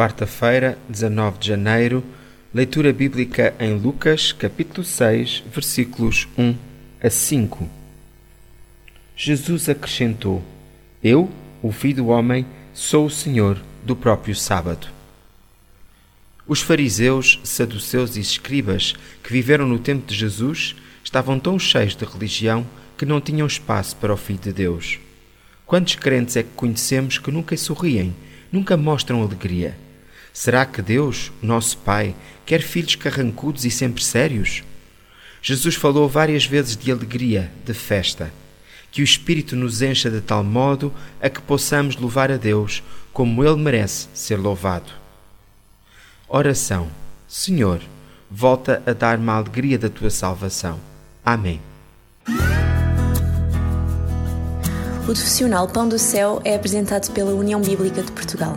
Quarta-feira, 19 de janeiro, leitura bíblica em Lucas, capítulo 6, versículos 1 a 5. Jesus acrescentou: Eu, o Filho do Homem, sou o Senhor do próprio sábado. Os fariseus, saduceus e escribas que viveram no tempo de Jesus estavam tão cheios de religião que não tinham espaço para o Filho de Deus. Quantos crentes é que conhecemos que nunca sorriem, nunca mostram alegria? Será que Deus, nosso Pai, quer filhos carrancudos e sempre sérios? Jesus falou várias vezes de alegria, de festa. Que o Espírito nos encha de tal modo a que possamos louvar a Deus como Ele merece ser louvado. Oração. Senhor, volta a dar-me a alegria da tua salvação. Amém. O profissional Pão do Céu é apresentado pela União Bíblica de Portugal.